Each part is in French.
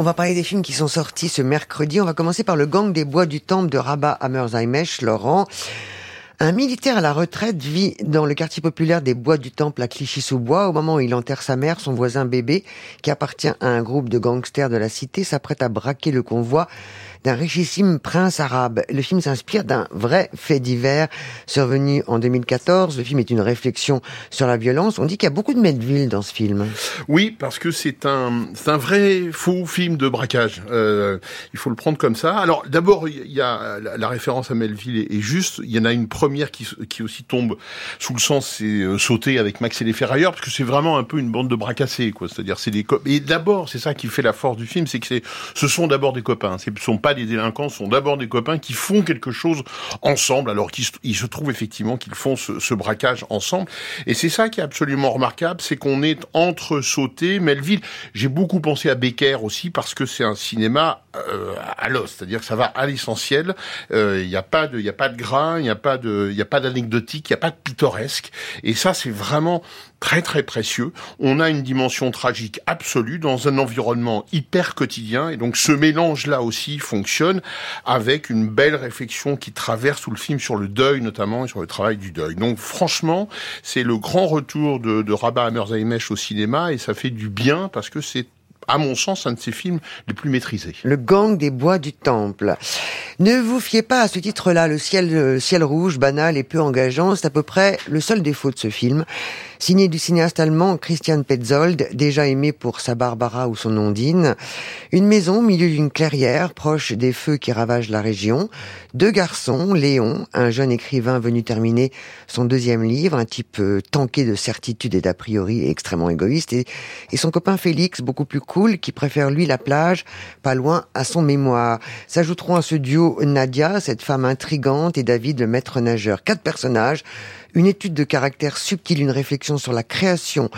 On va parler des films qui sont sortis ce mercredi. On va commencer par Le Gang des Bois du Temple de Rabat Hammerzheimesh, Laurent. Un militaire à la retraite vit dans le quartier populaire des Bois du Temple à Clichy-sous-Bois. Au moment où il enterre sa mère, son voisin bébé, qui appartient à un groupe de gangsters de la cité, s'apprête à braquer le convoi d'un richissime prince arabe. Le film s'inspire d'un vrai fait divers survenu en 2014. Le film est une réflexion sur la violence. On dit qu'il y a beaucoup de Melville dans ce film. Oui, parce que c'est un, c'est un vrai faux film de braquage. Euh, il faut le prendre comme ça. Alors d'abord, il y a la, référence à Melville est, juste. Il y en a une première qui, qui aussi tombe sous le sens, c'est euh, sauter avec Max et les ferrailleurs, parce que c'est vraiment un peu une bande de bracassés, quoi. C'est-à-dire, c'est des et d'abord, c'est ça qui fait la force du film, c'est que ce sont d'abord des copains. Ce sont les délinquants sont d'abord des copains qui font quelque chose ensemble, alors qu'il se trouve effectivement qu'ils font ce, braquage ensemble. Et c'est ça qui est absolument remarquable, c'est qu'on est entre sauté, Melville. J'ai beaucoup pensé à Becker aussi parce que c'est un cinéma euh, à l'os, c'est-à-dire que ça va à l'essentiel. Euh, il n'y a pas de, il y a pas de grain, il n'y a pas de, il y a pas d'anecdotique, il n'y a pas de pittoresque. Et ça, c'est vraiment très très précieux. On a une dimension tragique absolue dans un environnement hyper quotidien et donc ce mélange là aussi fonctionne avec une belle réflexion qui traverse tout le film sur le deuil notamment et sur le travail du deuil. Donc franchement, c'est le grand retour de, de Rabat Hammerzaimesh au cinéma et ça fait du bien parce que c'est à mon sens, un de ses films les plus maîtrisés. Le gang des bois du temple. Ne vous fiez pas à ce titre-là, le ciel, le ciel rouge, banal et peu engageant, c'est à peu près le seul défaut de ce film. Signé du cinéaste allemand Christian Petzold, déjà aimé pour sa Barbara ou son Ondine. Une maison au milieu d'une clairière, proche des feux qui ravagent la région. Deux garçons, Léon, un jeune écrivain venu terminer son deuxième livre, un type euh, tanké de certitude et d'a priori extrêmement égoïste, et, et son copain Félix, beaucoup plus cool, qui préfère lui la plage, pas loin à son mémoire. S'ajouteront à ce duo Nadia, cette femme intrigante, et David, le maître nageur. Quatre personnages, une étude de caractère subtil, une réflexion sur la création,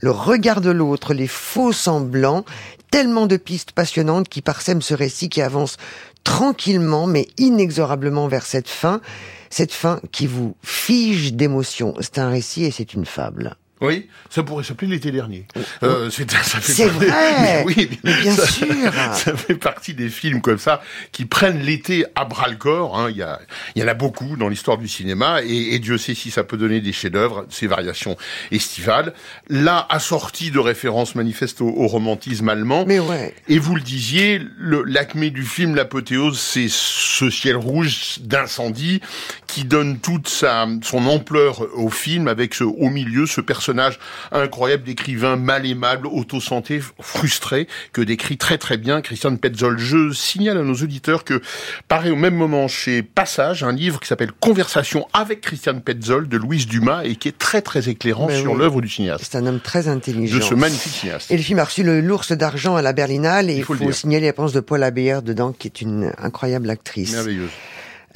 le regard de l'autre, les faux semblants, tellement de pistes passionnantes qui parsèment ce récit qui avance tranquillement mais inexorablement vers cette fin, cette fin qui vous fige d'émotion. C'est un récit et c'est une fable. Oui, ça pourrait s'appeler l'été dernier. Euh, c'est vrai. oui, bien sûr. Ça fait partie des films comme ça qui prennent l'été à bras le corps. Hein. Il y, a, il y en a beaucoup dans l'histoire du cinéma et, Dieu sait si ça peut donner des chefs-d'œuvre, ces variations estivales. Là, assorti de références manifestes au, romantisme allemand. Mais ouais. Et vous le disiez, l'acmé du film, l'apothéose, c'est ce ciel rouge d'incendie qui donne toute sa son ampleur au film avec ce, au milieu ce personnage personnage incroyable d'écrivain mal aimable, auto-santé, frustré, que décrit très très bien Christian Petzold. Je signale à nos auditeurs que paraît au même moment chez Passage un livre qui s'appelle Conversation avec Christian Petzold de Louise Dumas et qui est très très éclairant sur l'œuvre du cinéaste. C'est un homme très intelligent. De ce magnifique cinéaste. Et le film a reçu l'ours d'argent à la Berlinale et il faut, signaler la réponse de Paul Abeyer dedans qui est une incroyable actrice. Merveilleuse.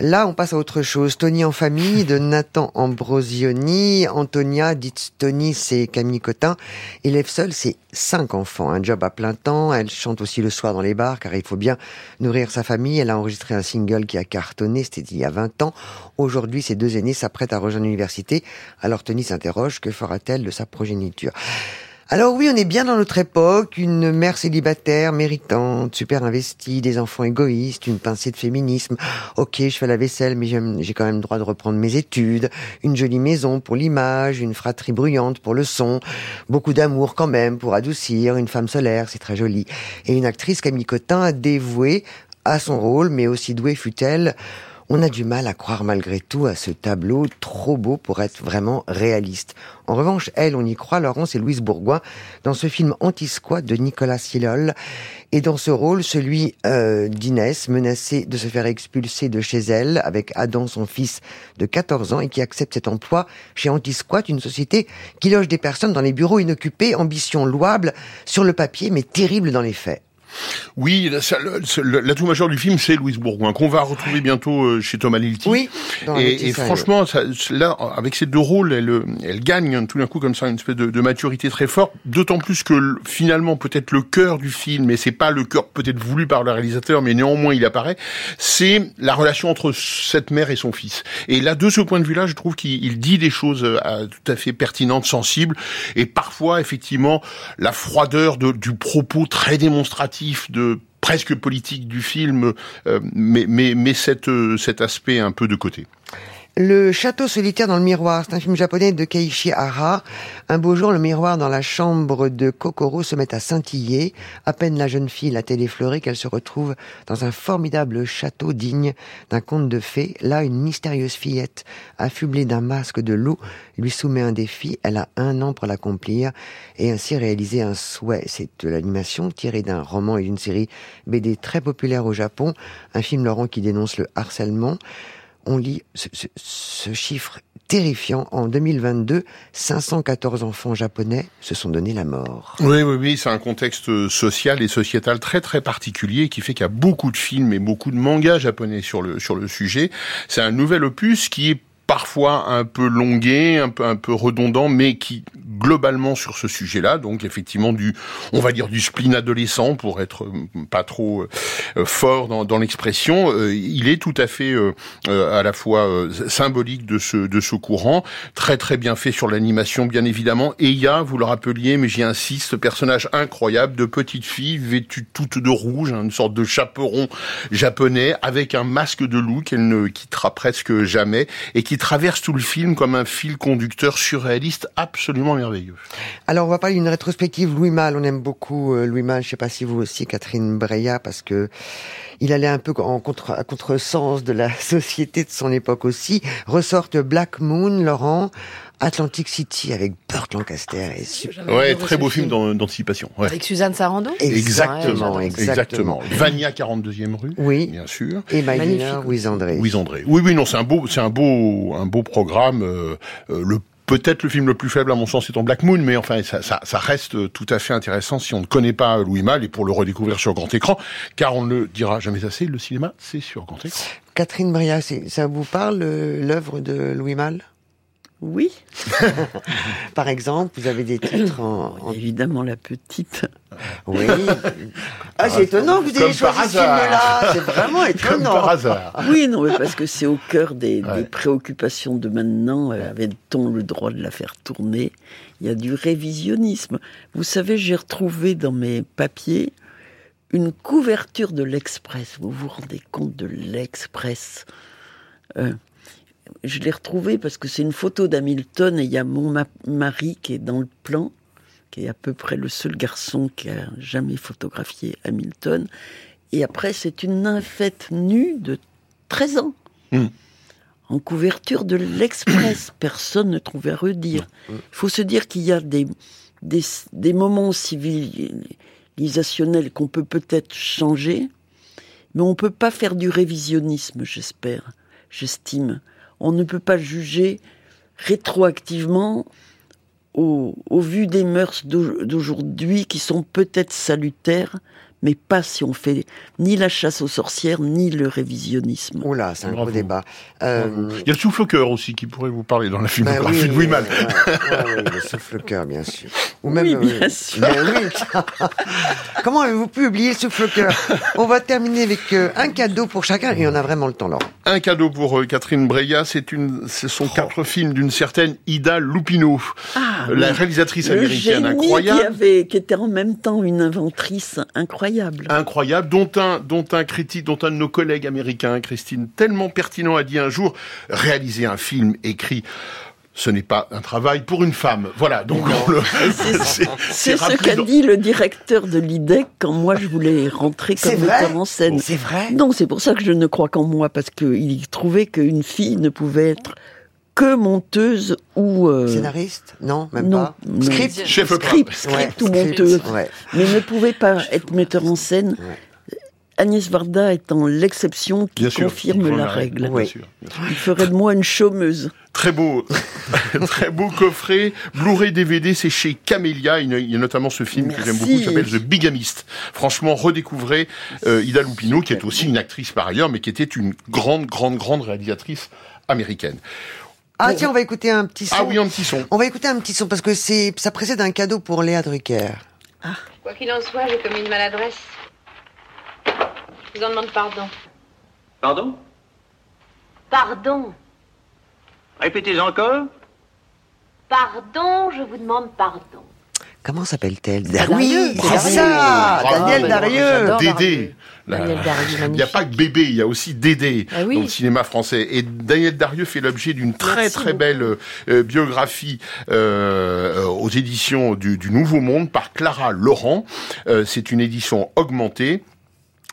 Là, on passe à autre chose. Tony en famille de Nathan Ambrosioni. Antonia, dite Tony, c'est Camille Cotin. Élève seule, c'est cinq enfants. Un job à plein temps. Elle chante aussi le soir dans les bars, car il faut bien nourrir sa famille. Elle a enregistré un single qui a cartonné, c'était il y a 20 ans. Aujourd'hui, ses deux aînés s'apprêtent à rejoindre l'université. Alors Tony s'interroge, que fera-t-elle de sa progéniture? Alors oui, on est bien dans notre époque, une mère célibataire, méritante, super investie, des enfants égoïstes, une pincée de féminisme. Ok, je fais la vaisselle, mais j'ai quand même le droit de reprendre mes études. Une jolie maison pour l'image, une fratrie bruyante pour le son. Beaucoup d'amour quand même pour adoucir, une femme solaire, c'est très joli. Et une actrice Camille Cotin dévouée à son rôle, mais aussi douée fut-elle on a du mal à croire malgré tout à ce tableau trop beau pour être vraiment réaliste. En revanche, elle, on y croit, Laurence et Louise Bourgoin, dans ce film Anti-Squat de Nicolas Silol, et dans ce rôle, celui euh, d'Inès, menacée de se faire expulser de chez elle, avec Adam, son fils de 14 ans, et qui accepte cet emploi chez Anti-Squat, une société qui loge des personnes dans les bureaux inoccupés, ambition louable sur le papier, mais terrible dans les faits. Oui, l'atout majeur du film, c'est Louise Bourgoin, qu'on va retrouver bientôt euh, chez Thomas Lilti. Oui. Et, franchement, ça, là, avec ces deux rôles, elle, elle gagne tout d'un coup comme ça une espèce de, de maturité très forte. D'autant plus que finalement, peut-être le cœur du film, et c'est pas le cœur peut-être voulu par le réalisateur, mais néanmoins il apparaît, c'est la relation entre cette mère et son fils. Et là, de ce point de vue-là, je trouve qu'il dit des choses euh, tout à fait pertinentes, sensibles, et parfois effectivement la froideur de, du propos très démonstratif de presque politique du film, euh, mais, euh, cet aspect un peu de côté. Le château solitaire dans le miroir, c'est un film japonais de Keiichi Hara. Un beau jour, le miroir dans la chambre de Kokoro se met à scintiller. À peine la jeune fille l'a-t-elle qu'elle se retrouve dans un formidable château digne d'un conte de fées. Là, une mystérieuse fillette, affublée d'un masque de loup, lui soumet un défi. Elle a un an pour l'accomplir et ainsi réaliser un souhait. C'est de l'animation tirée d'un roman et d'une série BD très populaire au Japon. Un film, Laurent, qui dénonce le harcèlement on lit ce, chiffre terrifiant. En 2022, 514 enfants japonais se sont donné la mort. Oui, oui, oui, c'est un contexte social et sociétal très très particulier qui fait qu'il y a beaucoup de films et beaucoup de mangas japonais sur le sur le sujet. C'est un nouvel opus qui est parfois un peu longué, un peu un peu redondant, mais qui globalement sur ce sujet-là, donc effectivement du, on va dire du spleen adolescent pour être euh, pas trop euh, fort dans, dans l'expression, euh, il est tout à fait à la fois symbolique de ce de ce courant, très très bien fait sur l'animation bien évidemment, et il y a, vous le rappeliez, mais j'y insiste, personnage incroyable de petite fille vêtue toute de rouge, hein, une sorte de chaperon japonais avec un masque de loup qu'elle ne quittera presque jamais et qui traverse tout le film comme un fil conducteur surréaliste absolument merveilleux. Alors on va parler d'une rétrospective Louis Malle. On aime beaucoup euh, Louis Malle. Je sais pas si vous aussi, Catherine Breillat, parce que il allait un peu en contre, à contresens de la société de son époque aussi. Ressortent Black Moon, Laurent, Atlantic City avec Burt Lancaster. Et ouais, très beau film d'anticipation. Ouais. Avec Suzanne Sarando Exactement, exactement. Vania 42e rue. Oui. Bien sûr. Et Dinner with André. Oui, André. Oui, oui, non, c'est un beau, c'est un beau, un beau programme. Euh, euh, le peut-être le film le plus faible à mon sens étant Black Moon, mais enfin ça, ça, ça, reste tout à fait intéressant si on ne connaît pas Louis Malle et pour le redécouvrir sur grand écran, car on ne le dira jamais assez, le cinéma c'est sur grand écran. Catherine Bria, ça vous parle l'œuvre de Louis Malle? Oui. Par exemple, vous avez des titres en, Évidemment, la petite. Oui. Ah, c'est étonnant que vous ayez choisi ce film-là. C'est vraiment étonnant. par hasard. Oui, non, mais parce que c'est au cœur des, préoccupations de maintenant. Euh, avait-on le droit de la faire tourner? Il y a du révisionnisme. Vous savez, j'ai retrouvé dans mes papiers une couverture de l'Express. Vous vous rendez compte de l'Express? Euh, je l'ai retrouvé parce que c'est une photo d'Hamilton et il y a mon mari qui est dans le plan, qui est à peu près le seul garçon qui a jamais photographié Hamilton. Et après, c'est une nymphette nue de 13 ans. Hmm. En couverture de l'Express, personne ne trouvait à redire. Il faut se dire qu'il y a des, des, des moments civilisationnels qu'on peut peut-être changer, mais on ne peut pas faire du révisionnisme, j'espère, j'estime on ne peut pas juger rétroactivement au, vu des mœurs d'aujourd'hui qui sont peut-être salutaires, mais pas si on fait ni la chasse aux sorcières, ni le révisionnisme. Oh là, c'est un gros débat. Euh, Il y a le souffle-cœur aussi qui pourrait vous parler dans la filmographie ben de Louis Malle. le souffle-cœur, bien sûr. Ou même, oui, bien euh, sûr. Ben Comment avez-vous pu oublier le souffle-cœur? On va terminer avec euh, un cadeau pour chacun, et on a vraiment le temps, Laurent. Un cadeau pour Catherine Breillat, c'est une, ce sont quatre films d'une certaine Ida Lupino, ah, la réalisatrice américaine incroyable. Qui, avait, qui était en même temps une inventrice incroyable incroyable. dont un, dont un critique, dont un de nos collègues américains, Christine, tellement pertinent, a dit un jour, réaliser un film écrit ce n'est pas un travail pour une femme. Voilà, donc c'est ce qu'a dit le directeur de l'IDEC quand moi je voulais rentrer comme metteur en scène. C'est vrai. Non, c'est pour ça que je ne crois qu'en moi parce qu'il trouvait qu'une fille ne pouvait être que monteuse ou euh, scénariste Non, même pas. Script, chef script, script ou monteuse, mais ne pouvait pas être metteur en scène. Agnès Varda étant l'exception qui confirme la règle. Il ferait de moi une chômeuse. Très beau, très beau coffret. Blu-ray DVD, c'est chez Camélia. Il y a notamment ce film que j'aime beaucoup qui s'appelle The Bigamist. Franchement, redécouvrez euh, Ida Lupino, qui est aussi une actrice par ailleurs, mais qui était une grande, grande, grande réalisatrice américaine. Ah tiens, on va écouter un petit son. Ah oui, un petit son. On va écouter un petit son parce que c'est ça précède un cadeau pour Léa Drucker. Ah. Quoi qu'il en soit, j'ai commis une maladresse. Je vous en demande pardon. Pardon? Pardon. Répétez encore. Pardon, je vous demande pardon. Comment s'appelle-t-elle? Darieux, Oui, c'est ça. Daniel Darieux. Dédé. Daniel Darieux, Il n'y a pas que bébé, il y a aussi Dédé Ah oui. dans le cinéma français. Et Daniel Darieux fait l'objet d'une très Merci très beaucoup. belle euh, biographie euh, aux éditions du, du Nouveau Monde par Clara Laurent. Euh, C'est une édition augmentée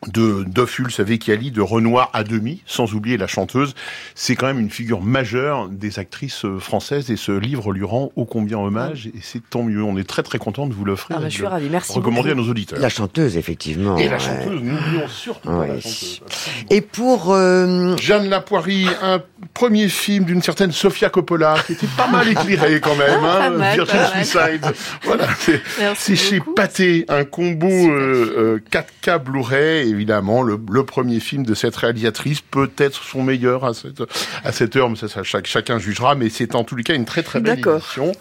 de d'Offul, savez Kiali, de Renoir à demi, sans oublier la chanteuse. C'est quand même une figure majeure des actrices euh, françaises et ce livre lui rend ô combien hommage et c'est tant mieux. On est très très content de vous l'offrir Ah, bah, je suis ravie, merci recommander beaucoup. à nos auditeurs. La chanteuse, effectivement. Et la ouais. chanteuse, n'oublions surtout pas la chanteuse. Et pour... euh, Jeanne Lapoirie, un premier film d'une certaine Sofia Coppola, qui était pas mal éclairé quand même, Ah, hein, mal, Virgin. Suicide. Voilà, c'est Merci c'est chez. Pathé, un combo euh, euh, 4K Blu-ray, évidemment, le, le premier film de cette réalisatrice, peut-être son meilleur à cette, à cette heure, mais ça, ça, chaque- chacun jugera, mais c'est en tous les cas une très très belle édition.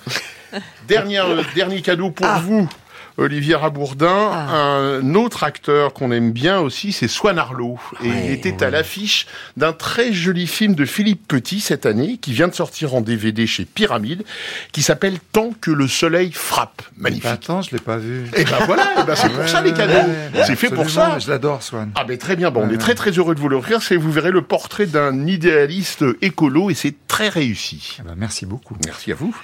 Dernière, euh, dernier cadeau pour Ah. vous. Olivier Rabourdin, Ah. un autre acteur qu'on aime bien aussi, c'est Swan Arlo. Et il Ouais, était à l'affiche d'un très joli film de Philippe Petit cette année, qui vient de sortir en DVD chez Pyramide, qui s'appelle Tant que le soleil frappe. Magnifique. Attends, je l'ai pas vu. Et ben voilà, eh ben c'est pour ça les cadeaux. c'est fait pour ça. Je l'adore, Swan. Ah ben très bien, bon, on est très très heureux de vous l'offrir. C'est vous verrez le portrait d'un idéaliste écolo et c'est très réussi. Ah bah, merci beaucoup. Merci à vous.